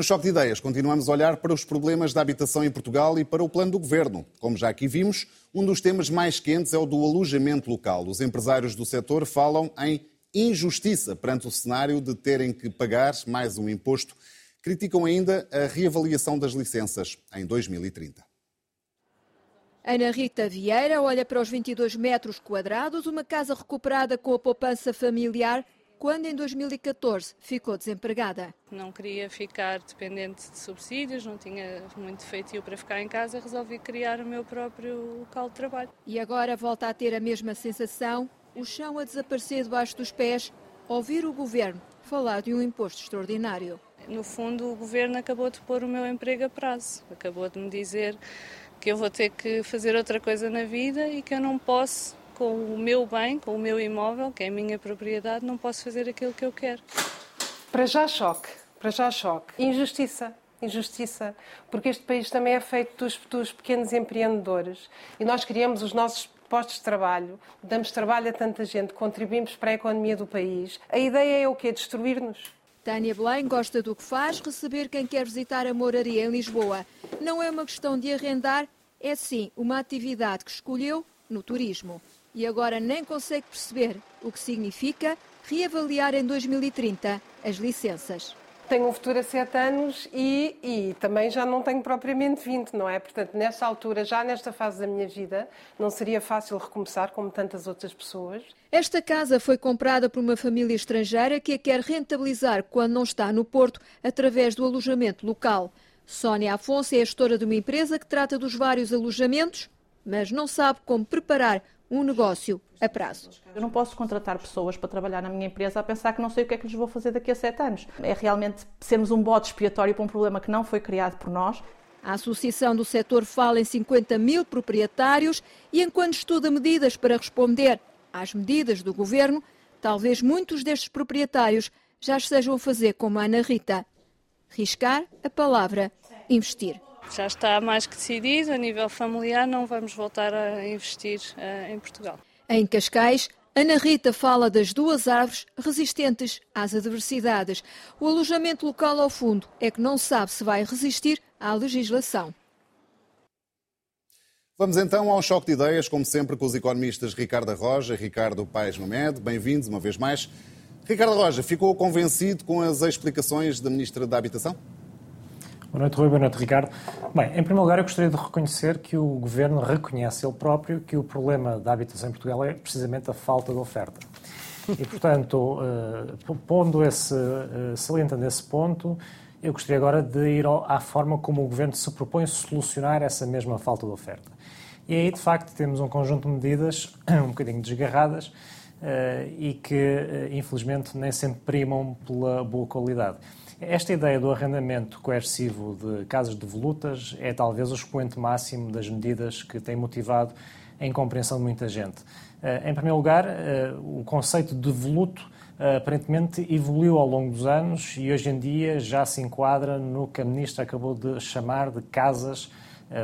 No Choque de Ideias, continuamos a olhar para os problemas da habitação em Portugal e para o plano do governo. Como já aqui vimos, um dos temas mais quentes é o do alojamento local. Os empresários do setor falam em injustiça perante o cenário de terem que pagar mais um imposto. Criticam ainda a reavaliação das licenças em 2030. Ana Rita Vieira olha para os 22 metros quadrados, uma casa recuperada com a poupança familiar, quando em 2014 ficou desempregada. Não queria ficar dependente de subsídios, não tinha muito feitio para ficar em casa, resolvi criar o meu próprio local de trabalho. E agora volta a ter a mesma sensação, o chão a desaparecer debaixo dos pés, ouvir o governo falar de um imposto extraordinário. No fundo, o governo acabou de pôr o meu emprego a prazo, acabou de me dizer que eu vou ter que fazer outra coisa na vida e que eu não posso, com o meu bem, com o meu imóvel, que é a minha propriedade, não posso fazer aquilo que eu quero. Para já choque, para já choque. Injustiça, injustiça, porque este país também é feito dos, dos pequenos empreendedores e nós criamos os nossos postos de trabalho, damos trabalho a tanta gente, contribuímos para a economia do país. A ideia é o quê? Destruir-nos. Tânia Belém gosta do que faz, receber quem quer visitar a moraria em Lisboa. Não é uma questão de arrendar, é sim uma atividade que escolheu no turismo. E agora nem consegue perceber o que significa reavaliar em 2030 as licenças tenho um futuro a 7 anos e, e, também já não tenho propriamente 20, não é? Portanto, nesta altura, já nesta fase da minha vida, não seria fácil recomeçar como tantas outras pessoas. Esta casa foi comprada por uma família estrangeira que a quer rentabilizar quando não está no Porto, através do alojamento local. Sónia Afonso é a gestora de uma empresa que trata dos vários alojamentos, mas não sabe como preparar um negócio a prazo. Eu não posso contratar pessoas para trabalhar na minha empresa a pensar que não sei o que é que lhes vou fazer daqui a sete anos. É realmente sermos um bote expiatório para um problema que não foi criado por nós. A Associação do Setor fala em 50 mil proprietários e, enquanto estuda medidas para responder às medidas do governo, talvez muitos destes proprietários já estejam a fazer como a Ana Rita. Riscar a palavra investir já está mais que decidido, a nível familiar não vamos voltar a investir uh, em Portugal. Em Cascais, Ana Rita fala das duas árvores resistentes às adversidades. O alojamento local ao fundo é que não sabe se vai resistir à legislação. Vamos então ao choque de ideias, como sempre, com os economistas Ricardo Roja e Ricardo Paes Mamed. Bem-vindos uma vez mais. Ricardo Roja, ficou convencido com as explicações da Ministra da Habitação? Boa noite, Rui. Boa noite, Ricardo. Bem, em primeiro lugar, eu gostaria de reconhecer que o Governo reconhece ele próprio que o problema da habitação em Portugal é precisamente a falta de oferta. E, portanto, uh, pondo esse, uh, salientando esse ponto, eu gostaria agora de ir à forma como o Governo se propõe solucionar essa mesma falta de oferta. E aí, de facto, temos um conjunto de medidas um bocadinho desgarradas uh, e que, infelizmente, nem sempre primam pela boa qualidade. Esta ideia do arrendamento coercivo de casas de volutas é talvez o expoente máximo das medidas que tem motivado a incompreensão de muita gente. Eh, em primeiro lugar, eh, o conceito de voluto eh, aparentemente evoluiu ao longo dos anos e hoje em dia já se enquadra no que a Ministra acabou de chamar de casas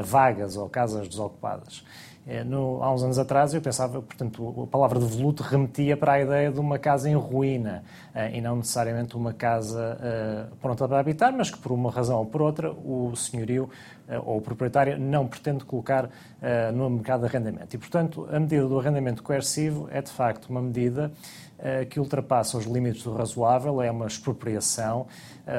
vagas ou casas desocupadas. É, no, há uns anos atrás eu pensava, portanto, a palavra de voluto remetia para a ideia de uma casa em ruína uh, e não necessariamente uma casa uh, pronta para habitar, mas que por uma razão ou por outra o senhorio uh, ou o proprietário não pretende colocar no mercado de arrendamento. E, portanto, a medida do arrendamento coercivo é de facto uma medida que ultrapassa os limites do razoável, é uma expropriação.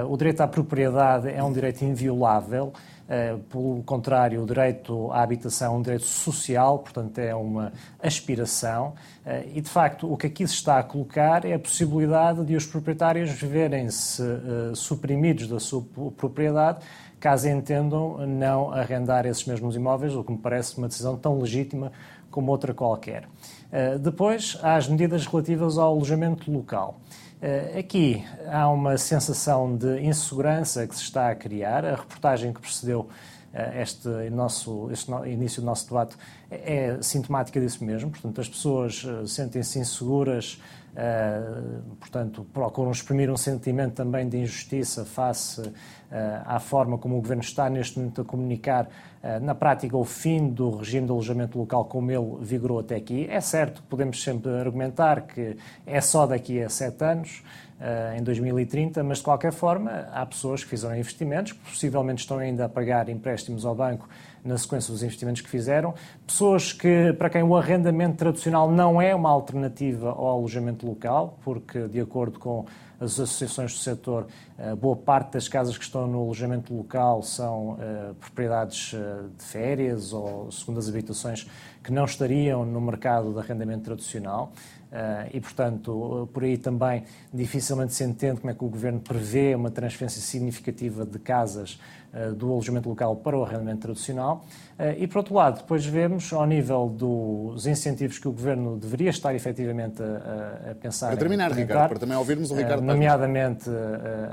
O direito à propriedade é um direito inviolável. Uh, pelo contrário, o direito à habitação é um direito social, portanto, é uma aspiração. Uh, e, de facto, o que aqui se está a colocar é a possibilidade de os proprietários verem-se uh, suprimidos da sua propriedade caso entendam não arrendar esses mesmos imóveis, o que me parece uma decisão tão legítima como outra qualquer. Depois, há as medidas relativas ao alojamento local. Eh, aqui há uma sensação de insegurança que se está a criar. A reportagem que precedeu eh, este, nosso, este início do nosso debate é, é sintomática disso mesmo. Portanto, as pessoas eh, sentem-se inseguras, portanto, procuram exprimir um sentimento também de injustiça face à forma como o Governo está neste momento a comunicar eh, na prática, o fim do regime de alojamento local como ele vigorou até aqui. É certo, podemos sempre argumentar que é só daqui a sete anos, em 2030, mas de qualquer forma há pessoas que fizeram investimentos, que possivelmente estão ainda a pagar empréstimos ao banco na sequência dos investimentos que fizeram, pessoas que, para quem o arrendamento tradicional não é uma alternativa ao alojamento local, porque, de acordo com as associações do setor, eh, boa parte das casas que estão no alojamento local são uh, propriedades de férias ou segundas habitações que não estariam no mercado de arrendamento tradicional. Uh, e, portanto, por aí também dificilmente se entende como é que o Governo prevê uma transferência significativa de casas uh, do alojamento local para o arrendamento tradicional. E, por outro lado, depois vemos, ao nível dos incentivos que o Governo deveria estar efetivamente a, a pensar Para terminar, Ricardo, para também ouvirmos o Ricardo Nomeadamente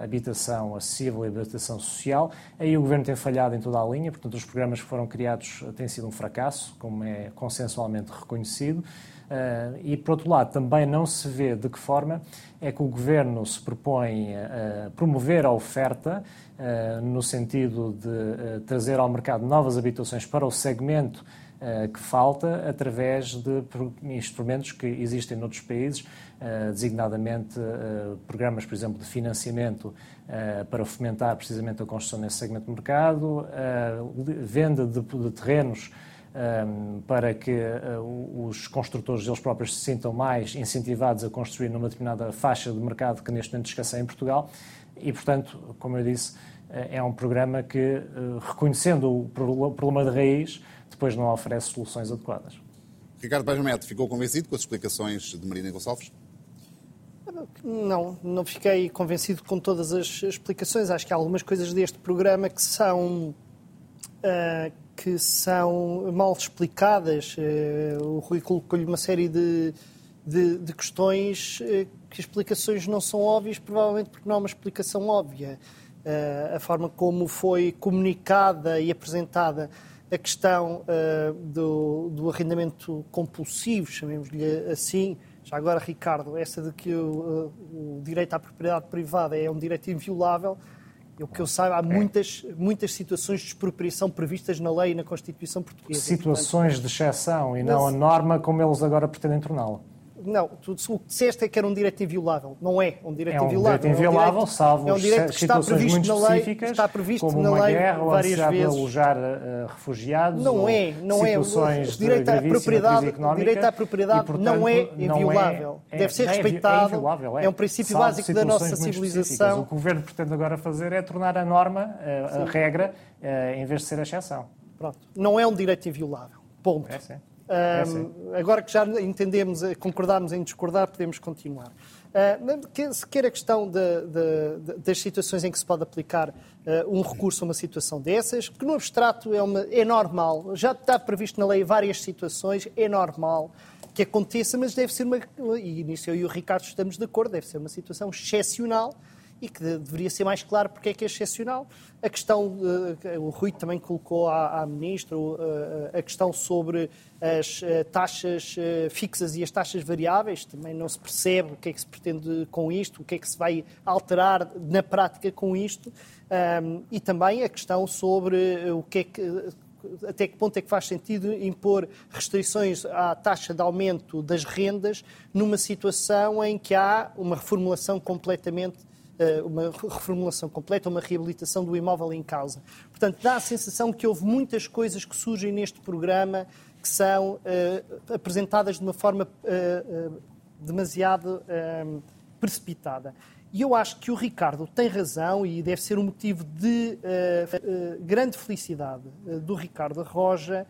habitação acessível e habitação social. Aí o Governo tem falhado em toda a linha, portanto, os programas que foram criados têm sido um fracasso, como é consensualmente reconhecido. Uh, e, por outro lado, também não se vê de que forma é que o Governo se propõe a promover a oferta, uh, no sentido de uh, trazer ao mercado novas habitações para o segmento que falta, através de instrumentos que existem noutros países, designadamente programas, por exemplo, de financiamento para fomentar precisamente a construção nesse segmento de mercado, venda de, de terrenos um, para que uh, os construtores eles próprios se sintam mais incentivados a construir numa determinada faixa de mercado que neste momento escasseia em Portugal. E, portanto, como eu disse, uh, é um programa que, uh, reconhecendo o problema de raiz, depois não oferece soluções adequadas. Ricardo Paz Neto, ficou convencido com as explicações de Marina Gonçalves? Não, não fiquei convencido com todas as explicações. Acho que há algumas coisas deste programa que são que são mal explicadas. Eh, o Rui colocou-lhe uma série de, de, de, questões eh, que explicações não são óbvias, provavelmente porque não há uma explicação óbvia. Eh, a forma como foi comunicada e apresentada a questão do, do arrendamento compulsivo, chamemos-lhe assim, já agora, Ricardo, essa de que o, o direito à propriedade privada é um direito inviolável, o que eu saiba, há muitas, muitas situações de expropriação previstas na lei e na Constituição portuguesa. Situações portanto, de exceção e não a norma como eles agora pretendem torná-la. Não, tu, o que disseste é que era um direito inviolável. Não é um direito é um inviolável. Direito inviolável, é um direito, salvo é um direito que está previsto na lei, está previsto como na uma lei guerra, várias ou vezes. alojar uh, refugiados. Não é, não é. O direito à propriedade, direito à propriedade e, portanto, não é inviolável. Não é, Deve ser é respeitado. É, é, um princípio básico da nossa civilização. O que o governo pretende agora fazer é tornar a norma, a, a regra, uh, em vez de ser a exceção. Pronto. Não é um direito inviolável. Ponto. É, sim. Um, agora que já entendemos, eh, concordarmos em discordar, podemos continuar. Uh, quer a questão de, de, de, das situações em que se pode aplicar uh, um recurso a uma situação dessas, que no abstrato é, uma, é normal, já está previsto na lei várias situações, é normal que aconteça, mas deve ser uma, e nisso eu e o Ricardo estamos de acordo, deve ser uma situação excepcional e que deveria ser mais claro porque é que é excepcional. A questão, eh, o Rui também colocou à, à Ministra eh, a questão sobre as eh, taxas fixas e as taxas variáveis, também não se percebe o que é que se pretende com isto, o que é que se vai alterar na prática com isto, e também a questão sobre o que é que até que ponto é que faz sentido impor restrições à taxa de aumento das rendas numa situação em que há uma reformulação completamente uma reformulação completa, uma reabilitação do imóvel em causa. Portanto, dá a sensação que houve muitas coisas que surgem neste programa que são uh, apresentadas de uma forma uh, uh, demasiado precipitada. E eu acho que o Ricardo tem razão e deve ser um motivo de grande felicidade do Ricardo Roja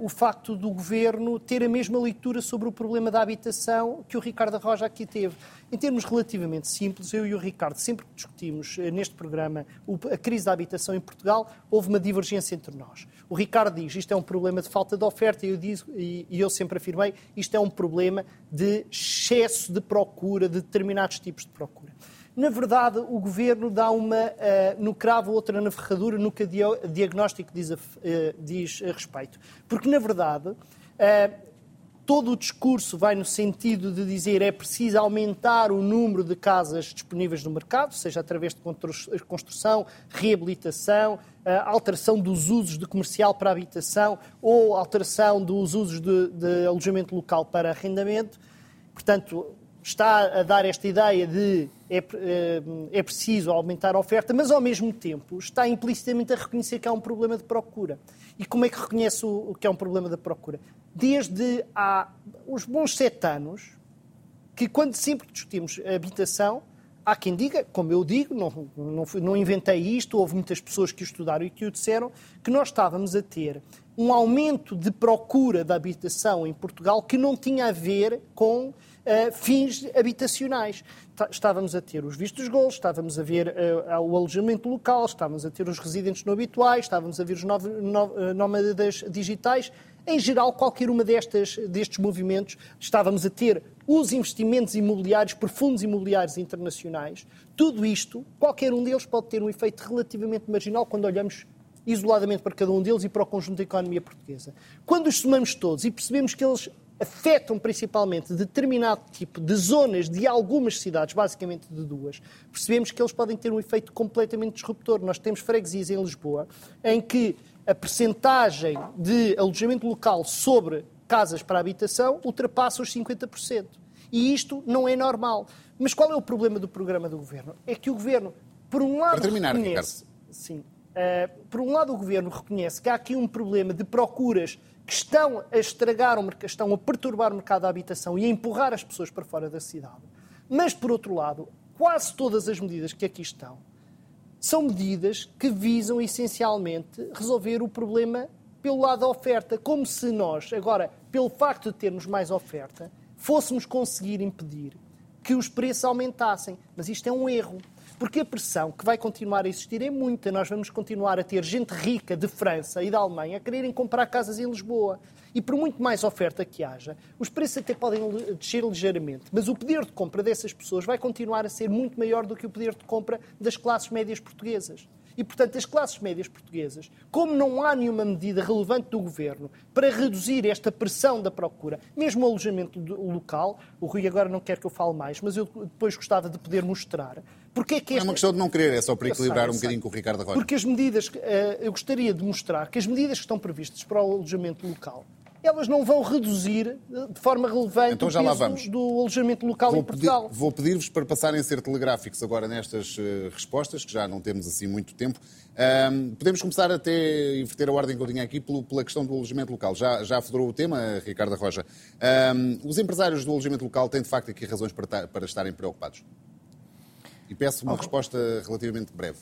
o facto do governo ter a mesma leitura sobre o problema da habitação que o Ricardo Roja aqui teve. Em termos relativamente simples, eu e o Ricardo, sempre que discutimos uh, neste programa a crise da habitação em Portugal, houve uma divergência entre nós. O Ricardo diz isto é um problema de falta de oferta e eu, diz, e eu sempre afirmei isto é um problema de excesso de procura, de determinados tipos de procura. Na verdade, o governo dá uma uh, no cravo, outra na ferradura, no que o diagnóstico diz a, uh, diz a respeito. Porque, na verdade, uh, todo o discurso vai no sentido de dizer é preciso aumentar o número de casas disponíveis no mercado, seja através de construção, reabilitação, alteração dos usos de comercial para habitação ou alteração dos usos de, de alojamento local para arrendamento. Portanto, está a dar esta ideia de é, é, é, preciso aumentar a oferta, mas ao mesmo tempo está implicitamente a reconhecer que há um problema de procura. E como é que reconhece o, que é um problema da procura? Desde há uns bons sete anos, que quando sempre discutimos habitação, há quem diga, como eu digo, não, não, não inventei isto, houve muitas pessoas que o estudaram e que o disseram, que nós estávamos a ter um aumento de procura da habitação em Portugal que não tinha a ver com uh, fins habitacionais. Estávamos a ter os vistos gols, estávamos a ver uh, o alojamento local, estávamos a ter os residentes não habituais, estávamos a ver os eh, nómadas digitais. Em geral, qualquer uma destas, destes movimentos, estávamos a ter os investimentos imobiliários por fundos imobiliários internacionais. Tudo isto, qualquer um deles pode ter um efeito relativamente marginal quando olhamos isoladamente para cada um deles e para o conjunto da economia portuguesa. Quando os somamos todos e percebemos que eles afetam principalmente determinado tipo de zonas de algumas cidades, basicamente de duas, percebemos que eles podem ter um efeito completamente disruptor. Nós temos freguesias em Lisboa em que a percentagem de alojamento local sobre casas para habitação ultrapassa os 50%. E isto não é normal. Mas qual é o problema do programa do governo? É que o governo, por um lado, para terminar, reconhece, sim, uh, por um lado o governo reconhece que há aqui um problema de procuras que estão a estragar o mercado, estão a perturbar o mercado da habitação e a empurrar as pessoas para fora da cidade. Mas, por outro lado, quase todas as medidas que aqui estão são medidas que visam essencialmente resolver o problema pelo lado da oferta, como se nós, agora, pelo facto de termos mais oferta, fôssemos conseguir impedir que os preços aumentassem. Mas isto é um erro. Porque a pressão que vai continuar a existir é muita. Nós vamos continuar a ter gente rica de França e da Alemanha a quererem comprar casas em Lisboa. E por muito mais oferta que haja, os preços até podem descer ligeiramente, mas o poder de compra dessas pessoas vai continuar a ser muito maior do que o poder de compra das classes médias portuguesas. E, portanto, as classes médias portuguesas, como não há nenhuma medida relevante do governo para reduzir esta pressão da procura, mesmo o alojamento local, o Rui agora não quer que eu fale mais, mas eu depois gostava de poder mostrar. Porque é, que esta... é uma questão de não querer, é só para equilibrar sei, um bocadinho com o Ricardo Rocha. Porque as medidas, eh, eu gostaria de mostrar que as medidas que estão previstas para o alojamento local elas não vão reduzir eh, de forma relevante então, já o peso do alojamento local vou em Portugal. Pedir, vou pedir-vos para passarem a ser telegráficos agora nestas uh, respostas, que já não temos assim muito tempo. Um, podemos começar até inverter a ordem que eu tinha aqui pelo, pela questão do alojamento local. Já, já federou o tema, Ricardo Roja. Um, os empresários do alojamento local têm de facto aqui razões para, para estarem preocupados. E peço uma oh. resposta relativamente breve.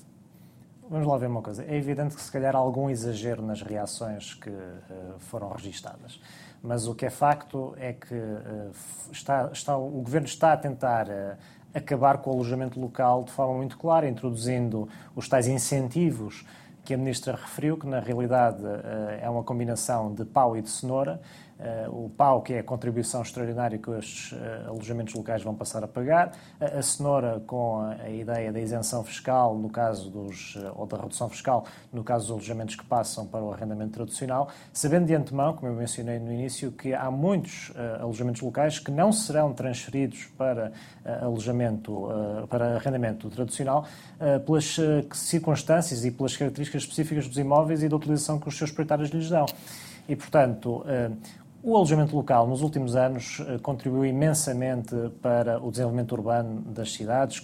Vamos lá ver uma coisa. É evidente que se calhar há algum exagero nas reações que uh, foram registadas. Mas o que é facto é que uh, está, está, o Governo está a tentar uh, acabar com o alojamento local de forma muito clara, introduzindo os tais incentivos que a Ministra referiu, que na realidade é uma combinação de pau e de cenoura, o PAU, que é a contribuição extraordinária que os uh, alojamentos locais vão passar a pagar, a, cenoura com a, ideia da isenção fiscal no caso dos, uh, ou da redução fiscal no caso dos alojamentos que passam para o arrendamento tradicional, sabendo de antemão, como eu mencionei no início, que há muitos alojamentos locais que não serão transferidos para alojamento, para arrendamento tradicional, pelas circunstâncias e pelas características específicas dos imóveis e da utilização que os seus proprietários lhes dão. E, portanto, o alojamento local, nos últimos anos, eh, contribuiu imensamente para o desenvolvimento urbano das cidades,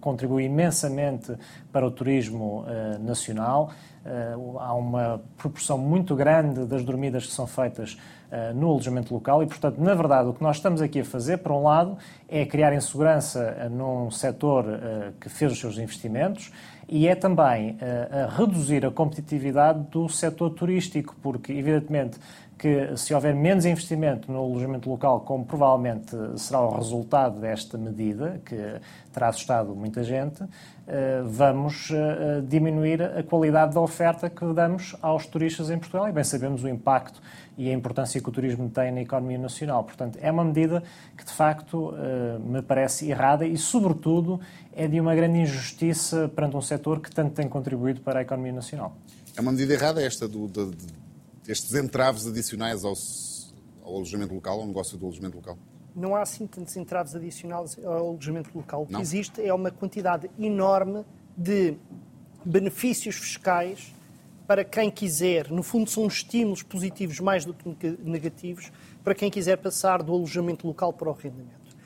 contribuiu imensamente para o turismo eh, nacional. Eh, há uma proporção muito grande das dormidas que são feitas no alojamento local e, portanto, na verdade, o que nós estamos aqui a fazer, por um lado, é criar insegurança num setor que fez os seus investimentos e é também a reduzir a competitividade do setor turístico, porque, evidentemente, que se houver menos investimento no alojamento local, como provavelmente será o resultado desta medida, que terá assustado muita gente, eh, vamos eh, diminuir a qualidade da oferta que damos aos turistas em Portugal e bem sabemos o impacto e a importância que o turismo tem na economia nacional. Portanto, é uma medida que de facto eh, me parece errada e, sobretudo, é de uma grande injustiça perante um setor que tanto tem contribuído para a economia nacional. É uma medida errada esta do, do, estes entraves adicionais ao, ao alojamento local, ao negócio do alojamento local? Não há assim tantos entraves adicionais ao alojamento local. O que Não. existe é uma quantidade enorme de benefícios fiscais para quem quiser. No fundo, são estímulos positivos mais do que negativos para quem quiser passar do alojamento local para o arrendamento.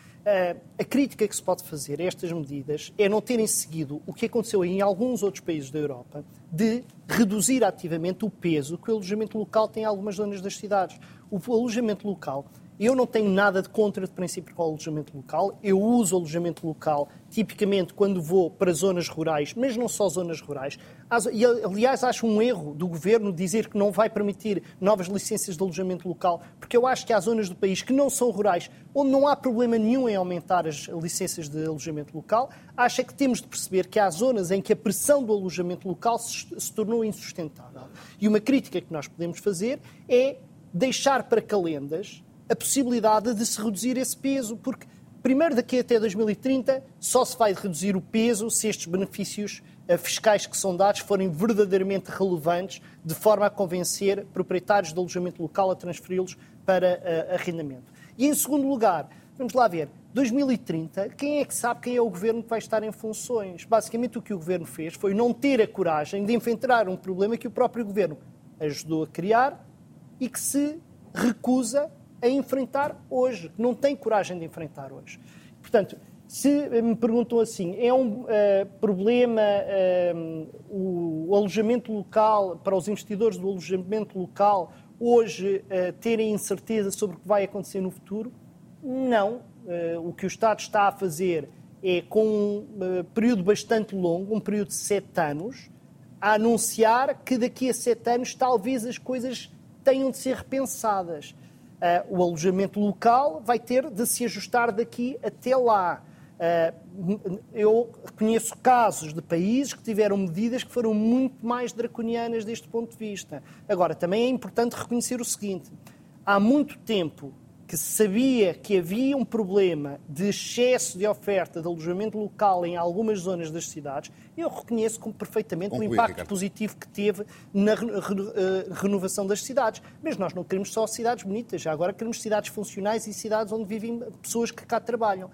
a crítica que se pode fazer a estas medidas é não terem seguido o que aconteceu em alguns outros países da Europa de reduzir ativamente o peso que o alojamento local tem em algumas zonas das cidades. O alojamento local eu não tenho nada de contra de princípio com o alojamento local. Eu uso alojamento local tipicamente quando vou para zonas rurais, mas não só zonas rurais. E, aliás, acho um erro do governo dizer que não vai permitir novas licenças de alojamento local, porque eu acho que há zonas do país que não são rurais, onde não há problema nenhum em aumentar as licenças de alojamento local. Acho é que temos de perceber que há zonas em que a pressão do alojamento local se, se tornou insustentável. E uma crítica que nós podemos fazer é deixar para calendas a possibilidade de se reduzir esse peso, porque primeiro daqui até 2030 só se vai reduzir o peso se estes benefícios eh, fiscais que são dados forem verdadeiramente relevantes, de forma a convencer proprietários de alojamento local a transferi-los para uh, arrendamento. E em segundo lugar, vamos lá ver, 2030, quem é que sabe quem é o governo que vai estar em funções? Basicamente o que o governo fez foi não ter a coragem de enfrentar um problema que o próprio governo ajudou a criar e que se recusa a enfrentar hoje, não tem coragem de enfrentar hoje. Portanto, se me perguntam assim, é um uh, problema uh, o, o, alojamento local, para os investidores do alojamento local, hoje uh, terem incerteza sobre o que vai acontecer no futuro? Não. O que o Estado está a fazer é, com um período bastante longo, um período de sete anos, a anunciar que daqui a sete anos talvez as coisas tenham de ser repensadas. Uh, o alojamento local vai ter de se ajustar daqui até lá. Uh, eu conheço casos de países que tiveram medidas que foram muito mais draconianas deste ponto de vista. Agora, também é importante reconhecer o seguinte: há muito tempo que sabia que havia um problema de excesso de oferta de alojamento local em algumas zonas das cidades, eu reconheço como perfeitamente Concluir, o impacto Ricardo. positivo que teve na eh, renovação das cidades. Mas nós não queremos só cidades bonitas, já agora queremos cidades funcionais e cidades onde vivem pessoas que cá trabalham.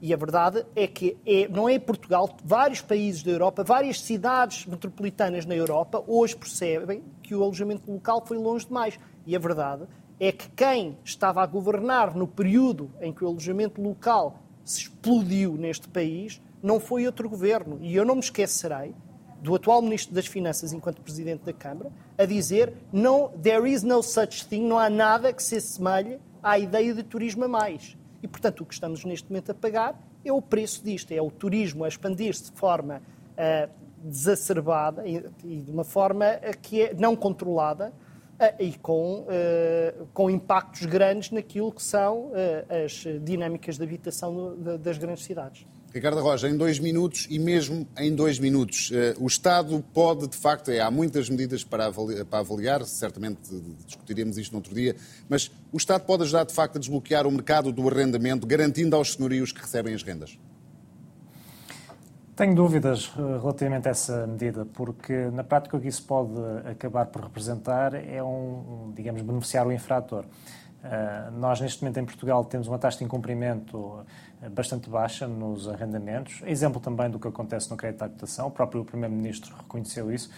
E a verdade é que é, não é Portugal, vários países da Europa, várias cidades metropolitanas na Europa hoje percebem que o alojamento local foi longe demais. E a verdade é que quem estava a governar no período em que o alojamento local se explodiu neste país não foi outro governo. E eu não me esquecerei do atual Ministro das Finanças, enquanto Presidente da Câmara, a dizer não, there is no such thing, não há nada que se assemelhe à ideia de turismo a mais. E, portanto, o que estamos neste momento a pagar é o preço disto, é o turismo a expandir-se de forma uh, desacerbada e, de uma forma uh, que é não controlada, eh, e com, eh, com impactos grandes naquilo que são eh, as dinâmicas de habitação das grandes cidades. Ricardo Roja, em dois minutos e mesmo em dois minutos, o Estado pode, de facto, é, há muitas medidas para avaliar, para avaliar, certamente discutiremos isto no outro dia, mas o Estado pode ajudar, de facto, a desbloquear o mercado do arrendamento, garantindo aos senhorios que recebem as rendas? Tenho dúvidas eh, relativamente a essa medida, porque na prática o que isso pode acabar por representar é um, digamos, beneficiar o infrator. Uh, nós, neste momento, em Portugal, temos uma taxa de incumprimento eh, bastante baixa nos arrendamentos, exemplo também do que acontece no crédito à habitação, o próprio Primeiro-Ministro reconheceu isso,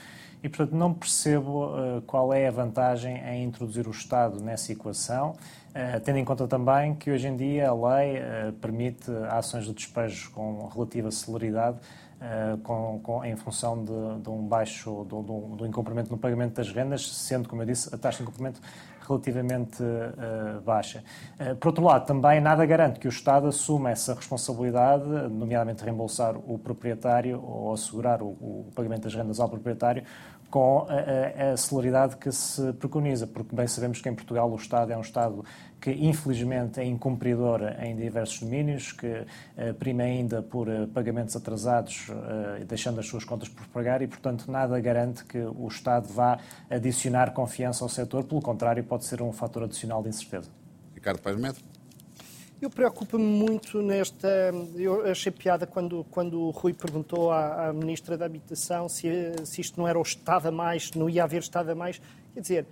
e, portanto, não percebo uh, qual é a vantagem em introduzir o Estado nessa equação, uh, tendo em conta também que hoje em dia a lei uh, permite ações de despejo com relativa celeridade, com, com, em função de, de um baixo, do, do, incumprimento no pagamento das rendas, sendo, como eu disse, a taxa de incumprimento relativamente uh, baixa. Uh, por outro lado, também nada garante que o Estado assuma essa responsabilidade, nomeadamente reembolsar o proprietário ou assegurar o, o pagamento das rendas ao proprietário, com a, a, celeridade que se preconiza, porque bem sabemos que em Portugal o Estado é um Estado que infelizmente é incumpridor em diversos domínios, que uh, prima ainda por uh, pagamentos atrasados, uh, deixando as suas contas por pagar e, portanto, nada garante que o Estado vá adicionar confiança ao setor, pelo contrário, pode ser um fator adicional de incerteza. Ricardo Paz Metro. Eu preocupo-me muito nesta. Eu achei piada quando, quando o Rui perguntou à, à Ministra da Habitação se, se isto não era o Estado a mais, não ia haver Estado a mais. Quer dizer,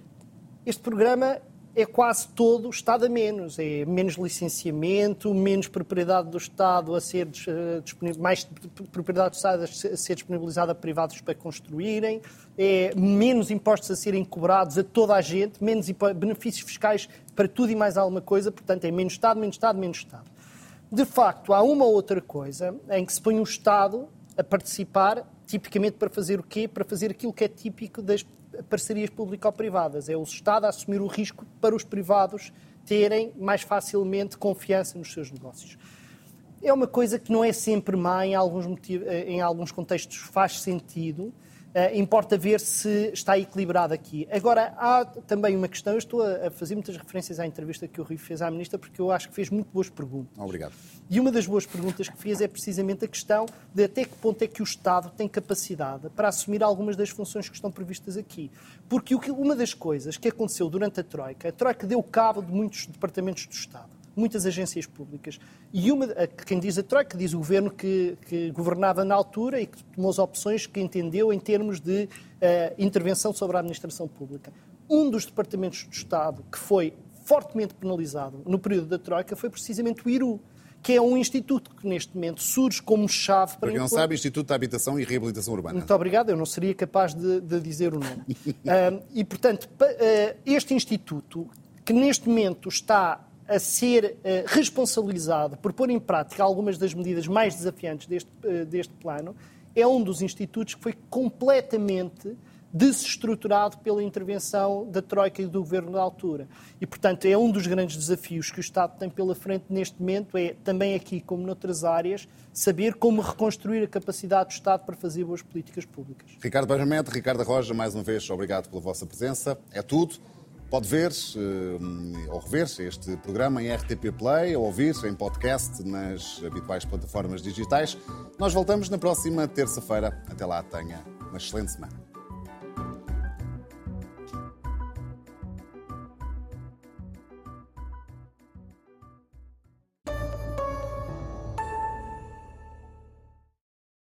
este programa é quase todo Estado a menos. É menos licenciamento, menos propriedade do Estado a ser eh, disponível, mais propriedade do Estado a ser disponibilizada a privados para construírem, é menos impostos a serem cobrados a toda a gente, menos benefícios fiscais para tudo e mais alguma coisa. Portanto, é menos Estado, menos Estado, menos Estado. De facto, há uma ou outra coisa em que se põe o Estado a participar, tipicamente para fazer o quê? Para fazer aquilo que é típico das parcerias público-privadas. É o Estado a assumir o risco para os privados terem mais facilmente confiança nos seus negócios. É uma coisa que não é sempre má, em alguns, motivos, em alguns contextos faz sentido, Uh, importa ver se está equilibrado aqui. Agora, há também uma questão, eu estou a, fazer muitas referências à entrevista que o Rui fez à Ministra, porque eu acho que fez muito boas perguntas. Obrigado. E uma das boas perguntas que fez é precisamente a questão de até que ponto é que o Estado tem capacidade para assumir algumas das funções que estão previstas aqui. Porque uma das coisas que aconteceu durante a Troika, a Troika deu cabo de muitos departamentos do Estado muitas agências públicas. E uma, quem diz a Troika diz o governo que, que, governava na altura e que tomou as opções que entendeu em termos de uh, intervenção sobre a administração pública. Um dos departamentos do Estado que foi fortemente penalizado no período da Troika foi precisamente o IRU, que é um instituto que neste momento surge como chave para. Para quem não sabe, Instituto de Habitação e Reabilitação Urbana. Muito obrigado, eu não seria capaz de, de dizer o nome. uh, e, portanto, uh, este instituto, que neste momento está a ser uh, responsabilizado por pôr em prática algumas das medidas mais desafiantes deste, uh, deste plano, é um dos institutos que foi completamente desestruturado pela intervenção da Troika e do Governo da altura. E, portanto, é um dos grandes desafios que o Estado tem pela frente neste momento, é também aqui, como noutras áreas, saber como reconstruir a capacidade do Estado para fazer boas políticas públicas. Ricardo Benjamin, Ricardo Roja, mais uma vez, obrigado pela vossa presença. É tudo. Pode ver uh, ou rever este programa em RTP Play ou ouvir em podcast nas habituais plataformas digitais. Nós voltamos na próxima terça-feira. Até lá, tenha uma excelente semana.